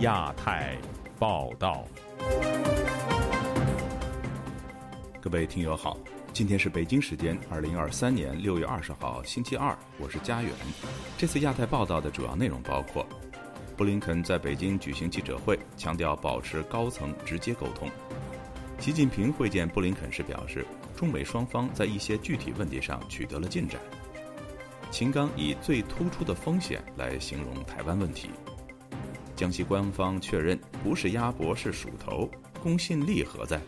亚太报道，各位听友好，今天是北京时间二零二三年六月二十号星期二，我是佳远。这次亚太报道的主要内容包括：布林肯在北京举行记者会，强调保持高层直接沟通；习近平会见布林肯时表示，中美双方在一些具体问题上取得了进展。秦刚以最突出的风险来形容台湾问题。江西官方确认不是鸭脖是鼠头，公信力何在？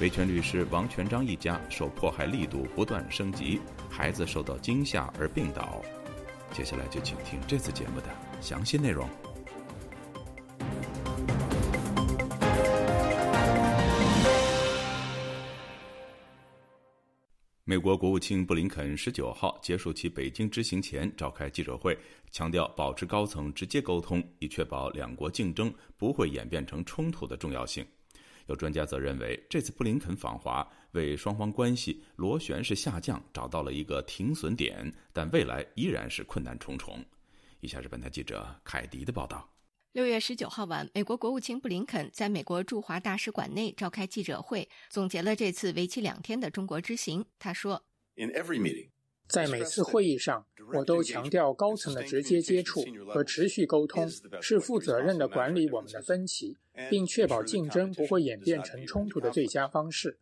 维权律师王全章一家受迫害力度不断升级，孩子受到惊吓而病倒。接下来就请听这次节目的详细内容。美国国务卿布林肯十九号结束其北京之行前召开记者会，强调保持高层直接沟通，以确保两国竞争不会演变成冲突的重要性。有专家则认为，这次布林肯访华为双方关系螺旋式下降找到了一个停损点，但未来依然是困难重重。以下是本台记者凯迪的报道。六月十九号晚，美国国务卿布林肯在美国驻华大使馆内召开记者会，总结了这次为期两天的中国之行。他说：“在每次会议上，我都强调高层的直接接触和持续沟通是负责任的管理我们的分歧，并确保竞争不会演变成冲突的最佳方式。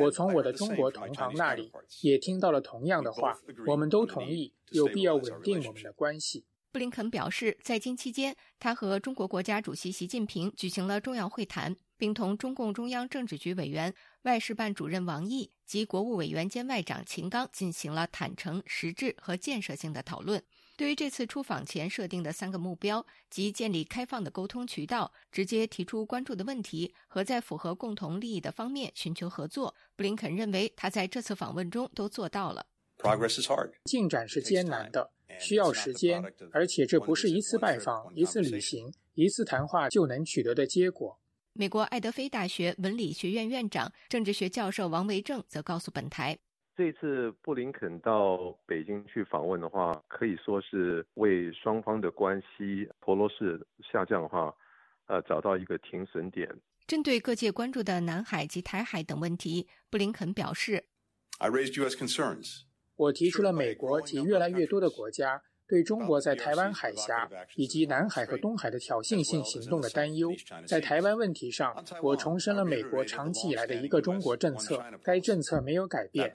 我从我的中国同行那里也听到了同样的话，我们都同意有必要稳定我们的关系。”布林肯表示，在京期间，他和中国国家主席习近平举行了重要会谈，并同中共中央政治局委员、外事办主任王毅及国务委员兼外长秦刚进行了坦诚、实质和建设性的讨论。对于这次出访前设定的三个目标，即建立开放的沟通渠道、直接提出关注的问题和在符合共同利益的方面寻求合作，布林肯认为他在这次访问中都做到了。Progress is hard，进展是艰难的。需要时间，而且这不是一次拜访、一次旅行、一次谈话就能取得的结果。美国爱德菲大学文理学院院长、政治学教授王维正则告诉本台：“这次布林肯到北京去访问的话，可以说是为双方的关系陀螺式下降的话，呃，找到一个停损点。”针对各界关注的南海及台海等问题，布林肯表示：“I raised U.S. concerns.” 我提出了美国及越来越多的国家对中国在台湾海峡以及南海和东海的挑衅性行动的担忧。在台湾问题上，我重申了美国长期以来的一个中国政策，该政策没有改变。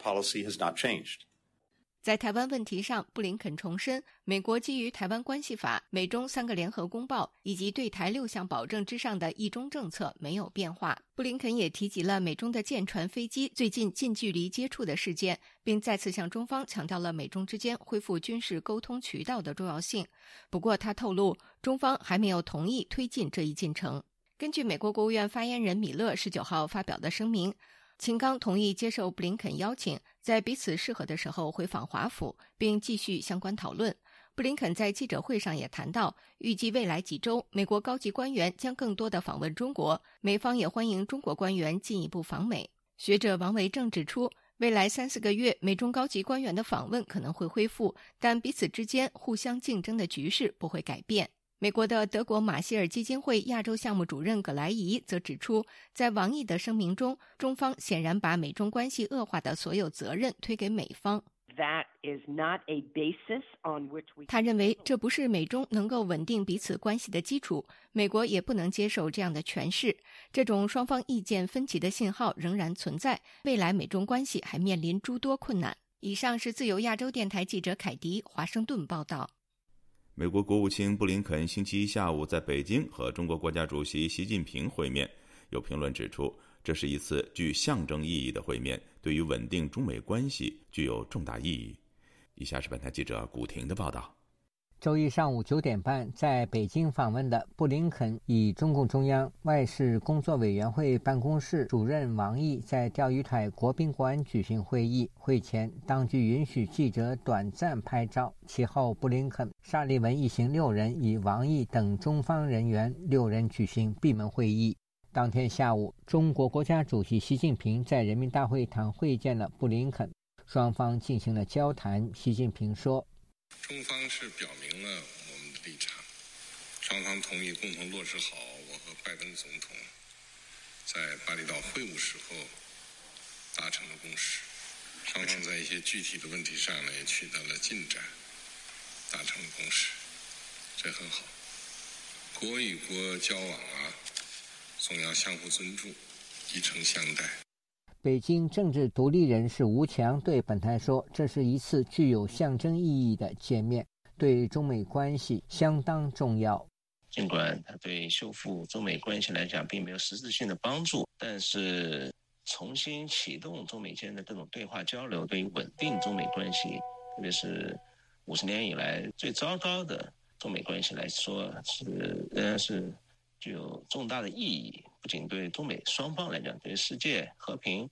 在台湾问题上，布林肯重申，美国基于《台湾关系法》、美中三个联合公报以及对台六项保证之上的一中政策没有变化。布林肯也提及了美中的舰船、飞机最近近距离接触的事件，并再次向中方强调了美中之间恢复军事沟通渠道的重要性。不过，他透露，中方还没有同意推进这一进程。根据美国国务院发言人米勒十九号发表的声明。秦刚同意接受布林肯邀请，在彼此适合的时候回访华府，并继续相关讨论。布林肯在记者会上也谈到，预计未来几周，美国高级官员将更多的访问中国，美方也欢迎中国官员进一步访美。学者王维正指出，未来三四个月，美中高级官员的访问可能会恢复，但彼此之间互相竞争的局势不会改变。美国的德国马歇尔基金会亚洲项目主任葛莱仪则指出，在王毅的声明中，中方显然把美中关系恶化的所有责任推给美方。他认为这不是美中能够稳定彼此关系的基础，美国也不能接受这样的诠释。这种双方意见分歧的信号仍然存在，未来美中关系还面临诸多困难。以上是自由亚洲电台记者凯迪华盛顿报道。美国国务卿布林肯星期一下午在北京和中国国家主席习近平会面。有评论指出，这是一次具象征意义的会面，对于稳定中美关系具有重大意义。以下是本台记者古婷的报道。周一上午九点半，在北京访问的布林肯与中共中央外事工作委员会办公室主任王毅在钓鱼台国宾馆举行会议。会前，当局允许记者短暂拍照。其后，布林肯、沙利文一行六人与王毅等中方人员六人举行闭门会议。当天下午，中国国家主席习近平在人民大会堂会见了布林肯，双方进行了交谈。习近平说。中方是表明了我们的立场，双方同意共同落实好我和拜登总统在巴厘岛会晤时候达成的共识。双方在一些具体的问题上呢，也取得了进展，达成了共识，这很好。国与国交往啊，总要相互尊重，以诚相待。北京政治独立人士吴强对本台说：“这是一次具有象征意义的见面，对中美关系相当重要。尽管它对修复中美关系来讲并没有实质性的帮助，但是。”重新启动中美间的这种对话交流，对于稳定中美关系，特别是五十年以来最糟糕的中美关系来说，是仍然是具有重大的意义。不仅对中美双方来讲，对世界和平、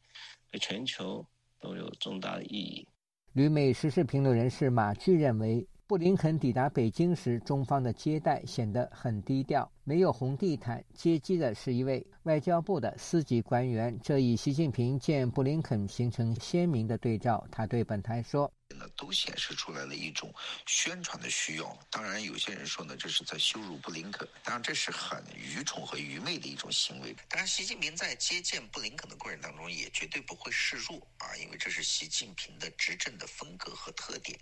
对全球都有重大的意义。旅美时事评论人士马巨认为。布林肯抵达北京时，中方的接待显得很低调，没有红地毯，接机的是一位外交部的司级官员，这与习近平见布林肯形成鲜明的对照。他对本台说。那都显示出来了一种宣传的需要。当然，有些人说呢，这是在羞辱布林肯。当然，这是很愚蠢和愚昧的一种行为。当然，习近平在接见布林肯的过程当中，也绝对不会示弱啊，因为这是习近平的执政的风格和特点。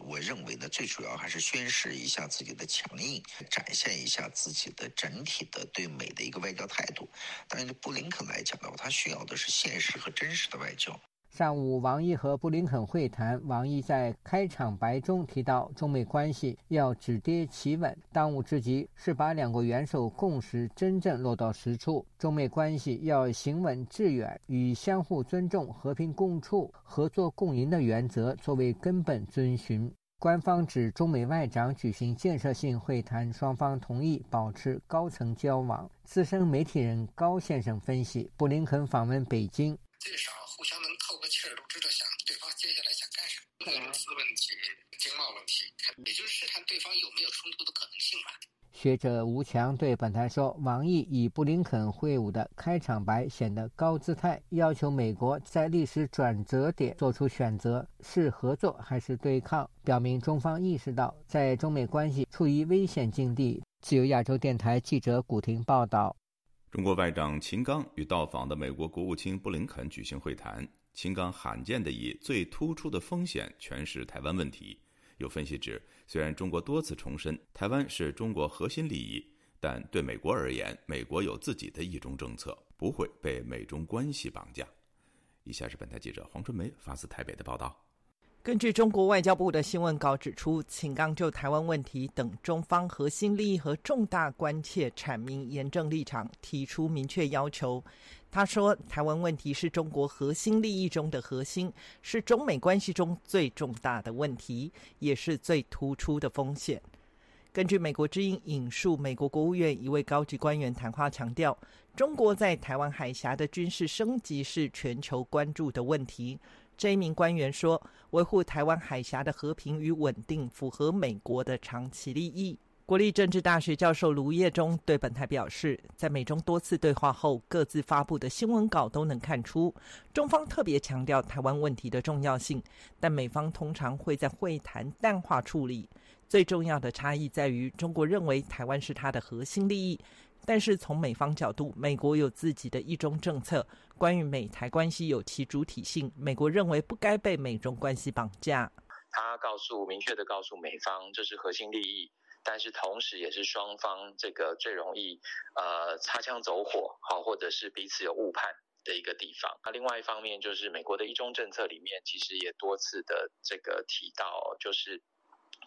我认为呢，最主要还是宣示一下自己的强硬，展现一下自己的整体的对美的一个外交态度。但是，布林肯来讲的话，他需要的是现实和真实的外交。上午，王毅和布林肯会谈。王毅在开场白中提到，中美关系要止跌企稳，当务之急是把两国元首共识真正落到实处。中美关系要行稳致远，以相互尊重、和平共处、合作共赢的原则作为根本遵循。官方指，中美外长举行建设性会谈，双方同意保持高层交往。资深媒体人高先生分析，布林肯访问北京，至少互相能透个气儿，都知道想对方接下来想干啥。俄罗斯问题、经贸问题，也就是试探对方有没有冲突的可能性吧。学者吴强对本台说：“王毅以布林肯会晤的开场白显得高姿态，要求美国在历史转折点做出选择，是合作还是对抗，表明中方意识到在中美关系处于危险境地。”自由亚洲电台记者古婷报道。中国外长秦刚与到访的美国国务卿布林肯举行会谈。秦刚罕见的以最突出的风险诠释台湾问题。有分析指，虽然中国多次重申台湾是中国核心利益，但对美国而言，美国有自己的一中政策，不会被美中关系绑架。以下是本台记者黄春梅发自台北的报道。根据中国外交部的新闻稿指出，秦刚就台湾问题等中方核心利益和重大关切阐明严正立场，提出明确要求。他说：“台湾问题是中国核心利益中的核心，是中美关系中最重大的问题，也是最突出的风险。”根据美国之音引述美国国务院一位高级官员谈话强调，中国在台湾海峡的军事升级是全球关注的问题。这一名官员说：“维护台湾海峡的和平与稳定，符合美国的长期利益。”国立政治大学教授卢业中对本台表示，在美中多次对话后，各自发布的新闻稿都能看出，中方特别强调台湾问题的重要性，但美方通常会在会谈淡化处理。最重要的差异在于，中国认为台湾是它的核心利益，但是从美方角度，美国有自己的一中政策，关于美台关系有其主体性，美国认为不该被美中关系绑架。他告诉明确的告诉美方，这是核心利益。但是同时，也是双方这个最容易呃擦枪走火，好，或者是彼此有误判的一个地方。那另外一方面，就是美国的一中政策里面，其实也多次的这个提到，就是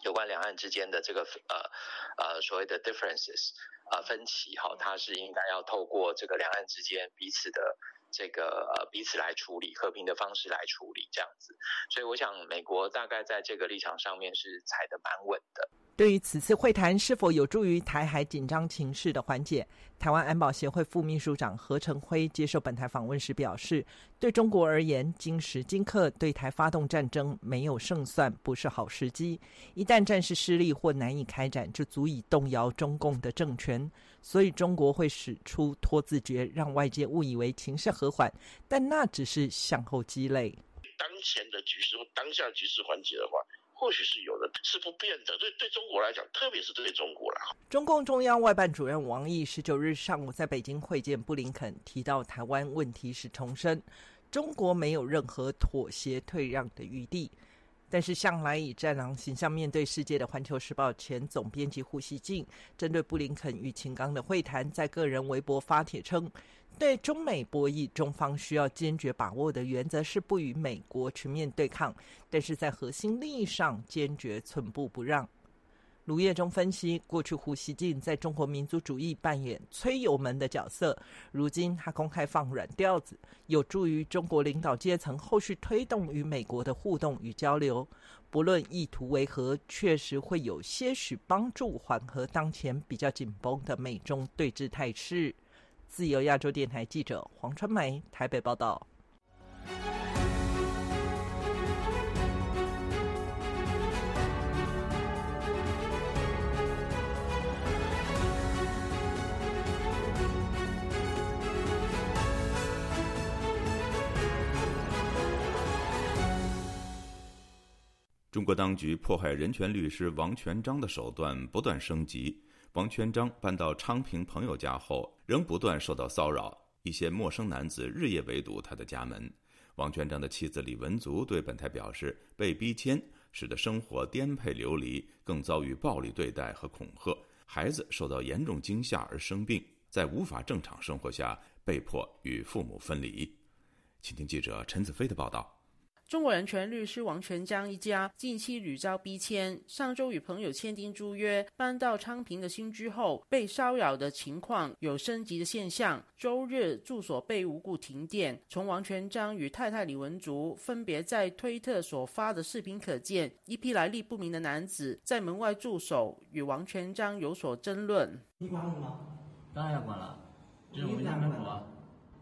有关两岸之间的这个呃呃所谓的 differences 啊分歧，哈，它是应该要透过这个两岸之间彼此的这个呃彼此来处理，和平的方式来处理这样子。所以我想，美国大概在这个立场上面是踩得蛮稳的。对于此次会谈是否有助于台海紧张情势的缓解，台湾安保协会副秘书长何成辉接受本台访问时表示：“对中国而言，今时今刻对台发动战争没有胜算，不是好时机。一旦战事失利或难以开展，就足以动摇中共的政权。所以中国会使出拖字诀，让外界误以为情势和缓，但那只是向后积累。当前的局势或当下局势缓解的话。”或许是有的，是不变的。对对中国来讲，特别是对中国来中共中央外办主任王毅十九日上午在北京会见布林肯，提到台湾问题时重申，中国没有任何妥协退让的余地。但是，向来以战狼形象面对世界的《环球时报》前总编辑胡锡进，针对布林肯与秦刚的会谈，在个人微博发帖称，对中美博弈，中方需要坚决把握的原则是不与美国全面对抗，但是在核心利益上坚决寸步不让。卢业中分析，过去胡锡进在中国民族主义扮演催油门的角色，如今他公开放软调子，有助于中国领导阶层后续推动与美国的互动与交流。不论意图为何，确实会有些许帮助缓和当前比较紧绷的美中对峙态势。自由亚洲电台记者黄春梅台北报道。中国当局迫害人权律师王全章的手段不断升级。王全章搬到昌平朋友家后，仍不断受到骚扰，一些陌生男子日夜围堵他的家门。王全章的妻子李文足对本台表示，被逼迁使得生活颠沛流离，更遭遇暴力对待和恐吓。孩子受到严重惊吓而生病，在无法正常生活下，被迫与父母分离。请听记者陈子飞的报道。中国人权律师王全章一家近期屡遭逼迁，上周与朋友签订租约，搬到昌平的新居后，被骚扰的情况有升级的现象。周日住所被无故停电，从王全章与太太李文竹分别在推特所发的视频可见，一批来历不明的男子在门外驻守，与王全章有所争论。你管我吗？当然要管了，这是我们家门口啊，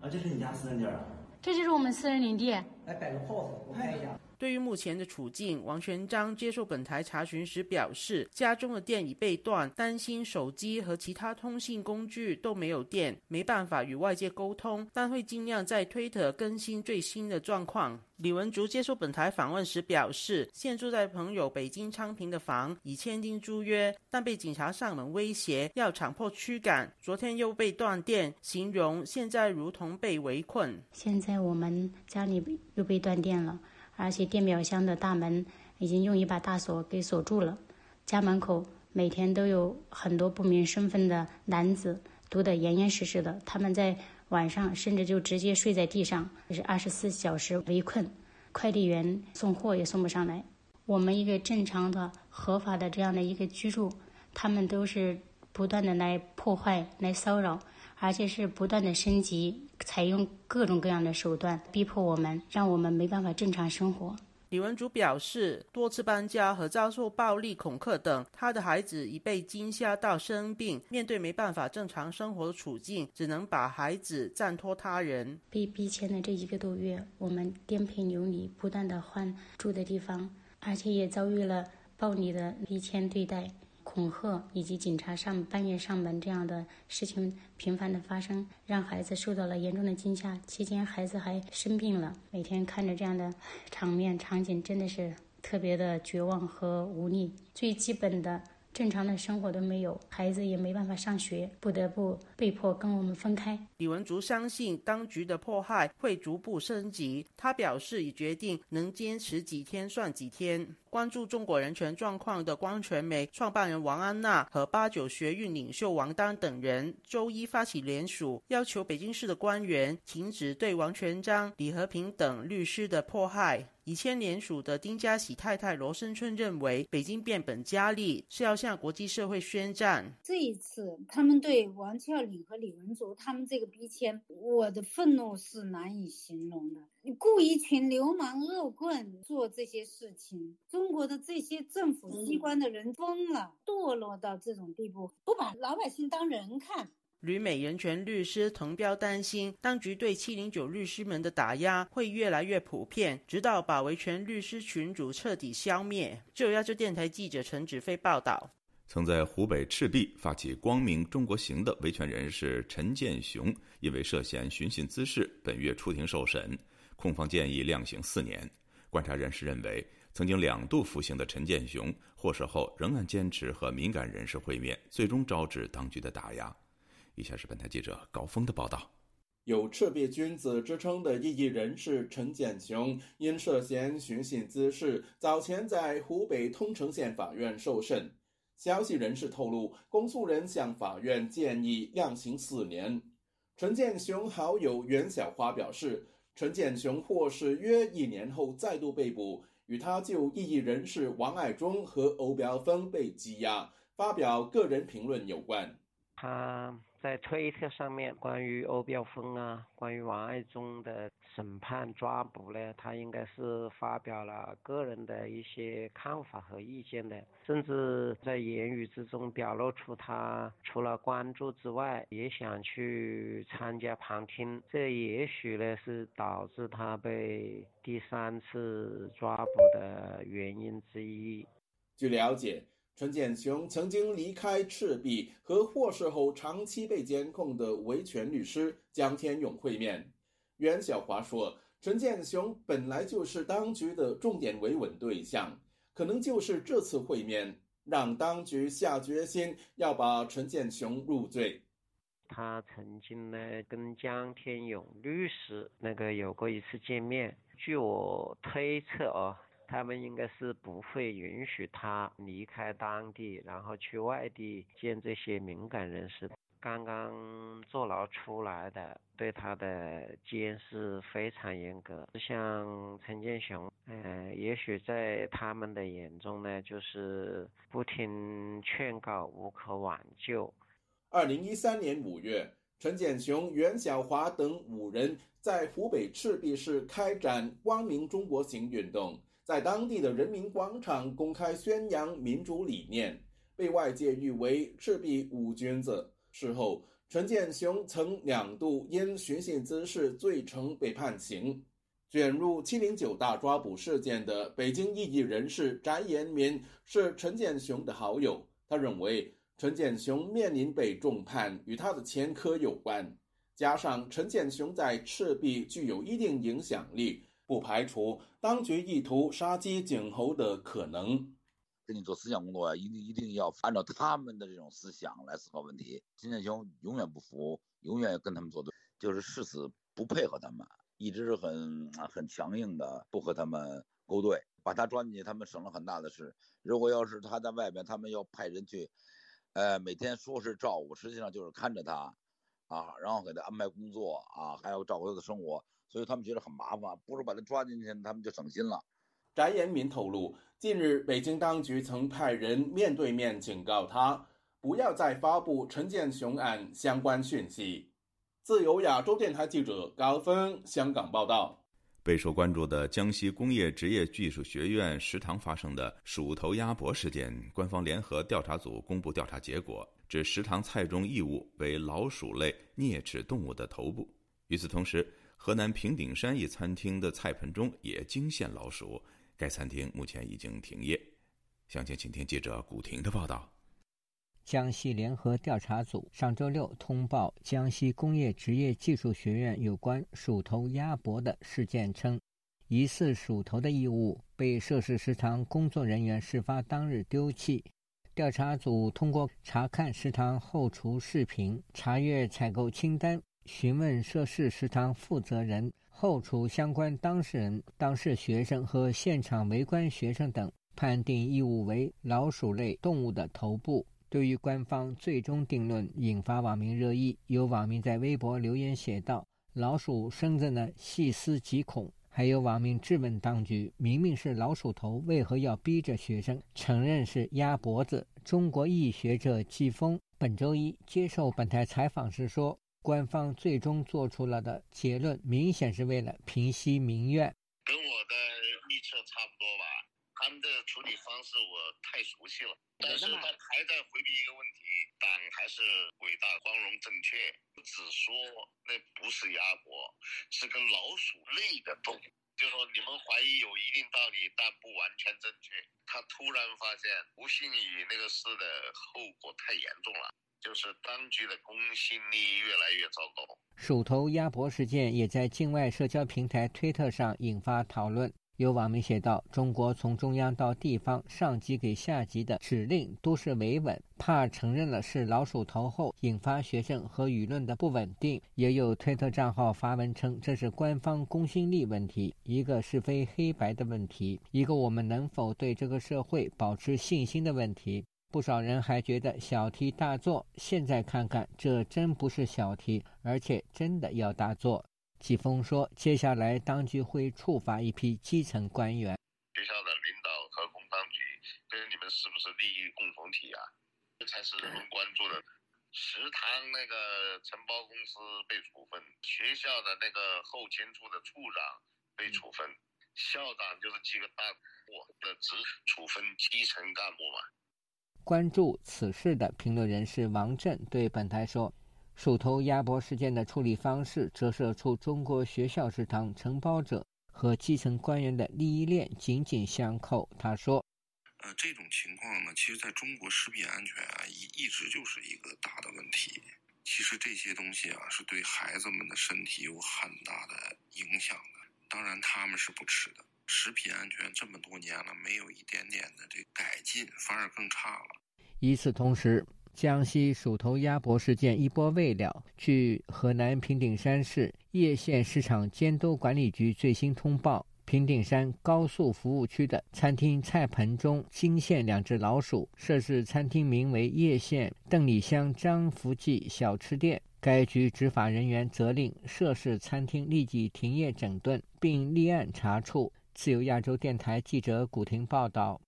啊，这是你家私人地儿。这就是我们私人领地。来摆个 pose，我看一下。对于目前的处境，王全章接受本台查询时表示，家中的电已被断，担心手机和其他通信工具都没有电，没办法与外界沟通，但会尽量在推特更新最新的状况。李文竹接受本台访问时表示，现住在朋友北京昌平的房，已签订租约，但被警察上门威胁，要强迫驱赶。昨天又被断电，形容现在如同被围困。现在我们家里又被断电了。而且电表箱的大门已经用一把大锁给锁住了，家门口每天都有很多不明身份的男子堵得严严实实的，他们在晚上甚至就直接睡在地上，是二十四小时围困，快递员送货也送不上来。我们一个正常的、合法的这样的一个居住，他们都是不断的来破坏、来骚扰。而且是不断的升级，采用各种各样的手段逼迫我们，让我们没办法正常生活。李文竹表示，多次搬家和遭受暴力恐吓等，他的孩子已被惊吓到生病，面对没办法正常生活的处境，只能把孩子暂托他人。被逼迁的这一个多月，我们颠沛流离，不断的换住的地方，而且也遭遇了暴力的逼迁对待。恐吓以及警察上半夜上门这样的事情频繁的发生，让孩子受到了严重的惊吓。期间孩子还生病了，每天看着这样的场面场景，真的是特别的绝望和无力。最基本的。正常的生活都没有，孩子也没办法上学，不得不被迫跟我们分开。李文竹相信当局的迫害会逐步升级，他表示已决定能坚持几天算几天。关注中国人权状况的光传媒创办人王安娜和八九学运领袖王丹等人周一发起联署，要求北京市的官员停止对王全章、李和平等律师的迫害。以前联署的丁家喜太太罗生春认为，北京变本加厉是要向国际社会宣战。这一次，他们对王俏岭和李文竹他们这个逼迁，我的愤怒是难以形容的。你雇一群流氓恶棍做这些事情，中国的这些政府机关的人疯了，堕落到这种地步，不把老百姓当人看。旅美人权律师滕彪担心，当局对七零九律师们的打压会越来越普遍，直到把维权律师群组彻底消灭。就亚洲电台记者陈子飞报道。曾在湖北赤壁发起“光明中国行”的维权人士陈建雄，因为涉嫌寻衅滋事，本月出庭受审，控方建议量刑四年。观察人士认为，曾经两度服刑的陈建雄获释后，仍然坚持和敏感人士会面，最终招致当局的打压。以下是本台记者高峰的报道。有“赤壁君子”之称的异议人士陈建雄，因涉嫌寻衅滋事，早前在湖北通城县法院受审。消息人士透露，公诉人向法院建议量刑四年。陈建雄好友袁小花表示，陈建雄获释约一年后再度被捕，与他就异议人士王爱忠和欧标峰被羁押、发表个人评论有关。他。在推特上面，关于欧标峰啊，关于王爱忠的审判抓捕呢，他应该是发表了个人的一些看法和意见的，甚至在言语之中表露出他除了关注之外，也想去参加旁听，这也许呢是导致他被第三次抓捕的原因之一。据了解。陈建雄曾经离开赤壁，和获释后长期被监控的维权律师江天勇会面。袁小华说：“陈建雄本来就是当局的重点维稳对象，可能就是这次会面让当局下决心要把陈建雄入罪。”他曾经呢跟江天勇律师那个有过一次见面，据我推测啊。他们应该是不会允许他离开当地，然后去外地见这些敏感人士。刚刚坐牢出来的，对他的监视非常严格。像陈建雄，呃，也许在他们的眼中呢，就是不听劝告，无可挽救。二零一三年五月，陈建雄、袁小华等五人在湖北赤壁市开展“光明中国行”运动。在当地的人民广场公开宣扬民主理念，被外界誉为“赤壁五君子”。事后，陈建雄曾两度因寻衅滋事罪成被判刑。卷入“七零九大抓捕事件”的北京异议人士翟延民是陈建雄的好友，他认为陈建雄面临被重判与他的前科有关，加上陈建雄在赤壁具有一定影响力。不排除当局意图杀鸡儆猴的可能。跟你做思想工作啊，一定一定要按照他们的这种思想来思考问题。金建雄永远不服，永远跟他们作对，就是誓死不配合他们，一直是很很强硬的，不和他们勾兑。把他抓进去，他们省了很大的事。如果要是他在外边，他们要派人去，呃，每天说是照顾，实际上就是看着他，啊，然后给他安排工作啊，还要照顾他的生活。所以他们觉得很麻烦，不如把他抓进去，他们就省心了。翟延民透露，近日北京当局曾派人面对面警告他，不要再发布陈建雄案相关讯息。自由亚洲电台记者高峰香港报道。备受关注的江西工业职业技术学院食堂发生的鼠头鸭脖事件，官方联合调查组公布调查结果，指食堂菜中异物为老鼠类啮齿动物的头部。与此同时，河南平顶山一餐厅的菜盆中也惊现老鼠，该餐厅目前已经停业。详情，请听记者古婷的报道。江西联合调查组上周六通报江西工业职业技术学院有关鼠头鸭脖的事件称，疑似鼠头的异物被涉事食堂工作人员事发当日丢弃。调查组通过查看食堂后厨视频、查阅采购清单。询问涉事食堂负责人、后厨相关当事人、当事学生和现场围观学生等，判定异物为老鼠类动物的头部。对于官方最终定论，引发网民热议。有网民在微博留言写道：“老鼠生着呢，细思极恐。”还有网民质问当局：“明明是老鼠头，为何要逼着学生承认是鸭脖子？”中国裔学者季风本周一接受本台采访时说。官方最终做出了的结论，明显是为了平息民怨。跟我的预测差不多吧，他们的处理方式我太熟悉了。但是他还在回避一个问题：党还是伟大、光荣、正确。只说那不是鸭脖，是跟老鼠类的动物。就说你们怀疑有一定道理，但不完全正确。他突然发现吴新宇那个事的后果太严重了。就是当局的公信力越来越糟糕。鼠头鸭脖事件也在境外社交平台推特上引发讨论。有网民写道：“中国从中央到地方，上级给下级的指令都是维稳，怕承认了是老鼠头后，引发学生和舆论的不稳定。”也有推特账号发文称：“这是官方公信力问题，一个是非黑白的问题，一个我们能否对这个社会保持信心的问题。”不少人还觉得小题大做，现在看看，这真不是小题，而且真的要大做。季风说：“接下来当局会处罚一批基层官员。学校的领导和工商局跟你们是不是利益共同体啊？这才是人们关注的。食堂那个承包公司被处分，学校的那个后勤处的处长被处分，校长就是几个大部的只处分基层干部嘛。”关注此事的评论人士王震对本台说。鼠头鸭脖事件的处理方式折射出中国学校食堂承包者和基层官员的利益链紧紧相扣。他说：“呃，这种情况呢，其实在中国食品安全啊，一一直就是一个大的问题。其实这些东西啊，是对孩子们的身体有很大的影响的。当然他们是不吃的。食品安全这么多年了，没有一点点的这改进，反而更差了。”与此同时。江西鼠头鸭脖事件一波未了，据河南平顶山市叶县市场监督管理局最新通报，平顶山高速服务区的餐厅菜盆中惊现两只老鼠。涉事餐厅名为叶县邓里乡张福记小吃店，该局执法人员责令涉事餐厅立即停业整顿，并立案查处。自由亚洲电台记者古婷报道。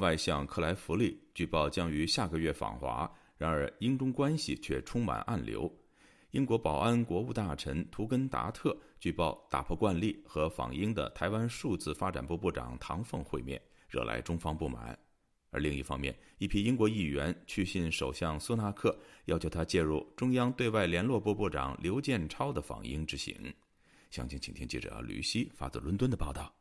外相克莱弗利据报将于下个月访华，然而英中关系却充满暗流。英国保安国务大臣图根达特据报打破惯例和访英的台湾数字发展部部长唐凤会面，惹来中方不满。而另一方面，一批英国议员去信首相苏纳克，要求他介入中央对外联络部部长刘建超的访英之行。详情，请听记者吕希发自伦敦的报道。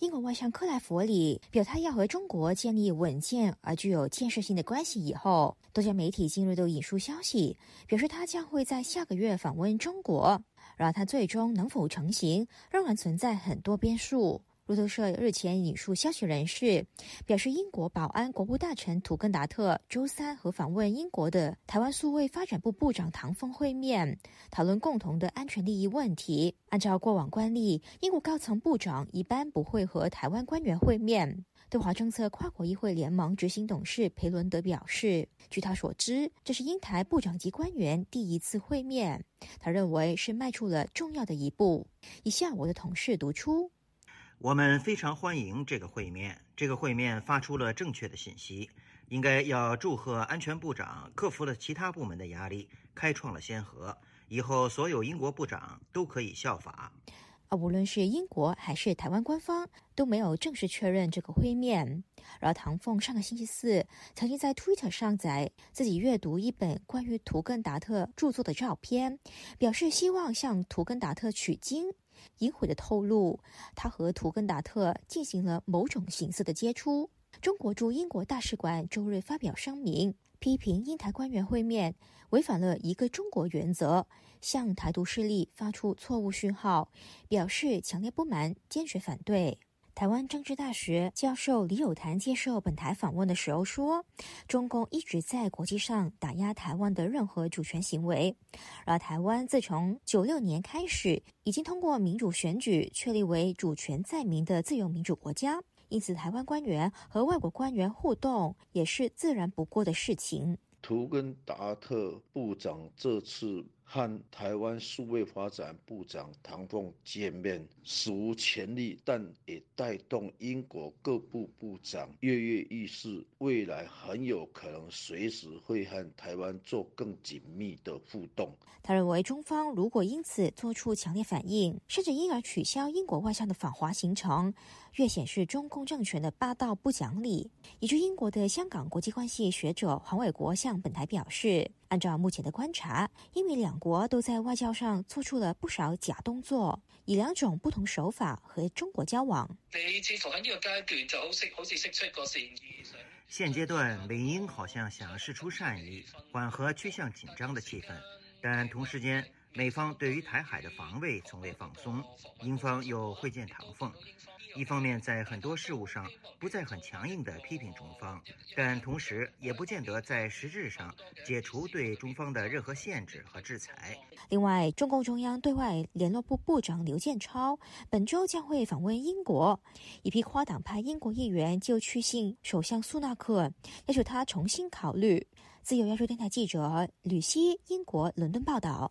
英国外相克莱弗里表态要和中国建立稳健而具有建设性的关系以后，多家媒体近日都引述消息，表示他将会在下个月访问中国。然而，他最终能否成行，仍然存在很多变数。路透社日前引述消息人士表示，英国保安国务大臣图根达特周三和访问英国的台湾数位发展部部长唐凤会面，讨论共同的安全利益问题。按照过往惯例，英国高层部长一般不会和台湾官员会面。对华政策跨国议会联盟执行董事裴伦德表示，据他所知，这是英台部长级官员第一次会面，他认为是迈出了重要的一步。以下我的同事读出。我们非常欢迎这个会面。这个会面发出了正确的信息，应该要祝贺安全部长克服了其他部门的压力，开创了先河。以后所有英国部长都可以效法。而，无论是英国还是台湾官方都没有正式确认这个会面。而，唐凤上个星期四曾经在 Twitter 上载自己阅读一本关于图根达特著作的照片，表示希望向图根达特取经。隐晦的透露，他和图根达特进行了某种形式的接触。中国驻英国大使馆周日发表声明，批评英台官员会面违反了一个中国原则，向台独势力发出错误讯号，表示强烈不满，坚决反对。台湾政治大学教授李友潭接受本台访问的时候说：“中共一直在国际上打压台湾的任何主权行为，而台湾自从九六年开始，已经通过民主选举确立为主权在民的自由民主国家，因此台湾官员和外国官员互动也是自然不过的事情。”图根达特部长这次和台湾数位发展部长唐凤见面，史无前例，但也带动英国各部部长跃跃欲试，未来很有可能随时会和台湾做更紧密的互动。他认为，中方如果因此做出强烈反应，甚至因而取消英国外相的访华行程，越显示中共政权的霸道不讲理。以据英国的香港国际关系学者黄伟国向本台表示，按照目前的观察，英美两国都在外交上做出了不少假动作，以两种不同手法和中国交往。你似乎喺呢個階段就好識好似釋出個善意。现阶段，美英好像想釋出善意，缓和趋向紧张的气氛。但同时间，美方对于台海的防卫从未放松，英方又会见唐凤。一方面在很多事务上不再很强硬地批评中方，但同时也不见得在实质上解除对中方的任何限制和制裁。另外，中共中央对外联络部部长刘建超本周将会访问英国，一批跨党派英国议员就去信首相苏纳克，要求他重新考虑。自由亚洲电台记者吕希，英国伦敦报道。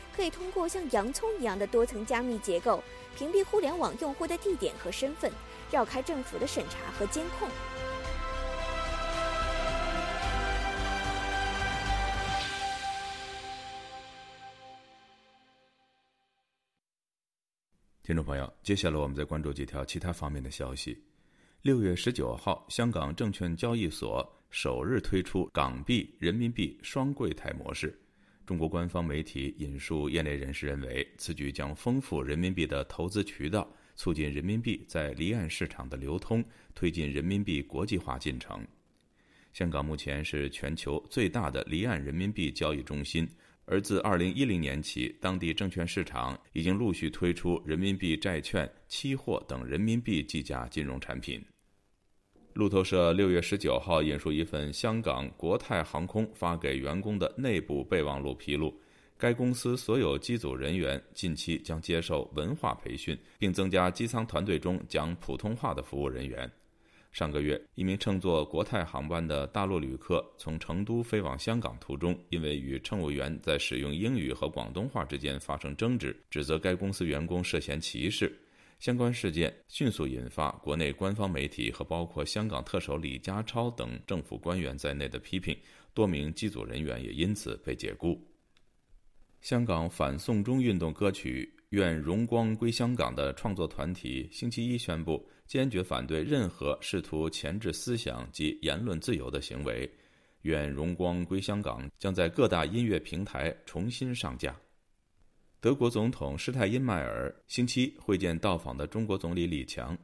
可以通过像洋葱一样的多层加密结构，屏蔽互联网用户的地点和身份，绕开政府的审查和监控。听众朋友，接下来我们再关注几条其他方面的消息。六月十九号，香港证券交易所首日推出港币、人民币双柜台模式。中国官方媒体引述业内人士认为，此举将丰富人民币的投资渠道，促进人民币在离岸市场的流通，推进人民币国际化进程。香港目前是全球最大的离岸人民币交易中心。而自二零一零年起，当地证券市场已经陆续推出人民币债券、期货等人民币计价金融产品。路透社六月十九号引述一份香港国泰航空发给员工的内部备忘录披露，该公司所有机组人员近期将接受文化培训，并增加机舱团队中讲普通话的服务人员。上个月，一名乘坐国泰航班的大陆旅客从成都飞往香港途中，因为与乘务员在使用英语和广东话之间发生争执，指责该公司员工涉嫌歧视。相关事件迅速引发国内官方媒体和包括香港特首李家超等政府官员在内的批评，多名机组人员也因此被解雇。香港反送中运动歌曲《愿荣光归香港》的创作团体星期一宣布，坚决反对任何试图钳制思想及言论自由的行为，《愿荣光归香港将在各大音乐平台重新上架。德国总统施泰因迈尔星期会见到访的中国总理李强，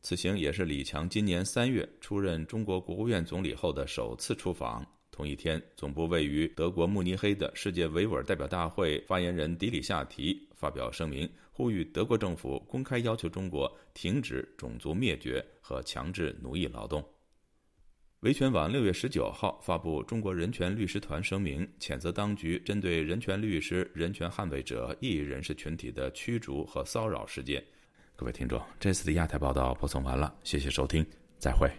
此行也是李强今年三月出任中国国务院总理后的首次出访。同一天，总部位于德国慕尼黑的世界维吾尔代表大会发言人迪里夏提发表声明。呼吁德国政府公开要求中国停止种族灭绝和强制奴役劳动。维权网六月十九号发布中国人权律师团声明谴责当局针对人权律师人权捍卫者异议人士群体的驱逐和骚扰事件。各位听众这次的亚太报道播送完了谢谢收听再会。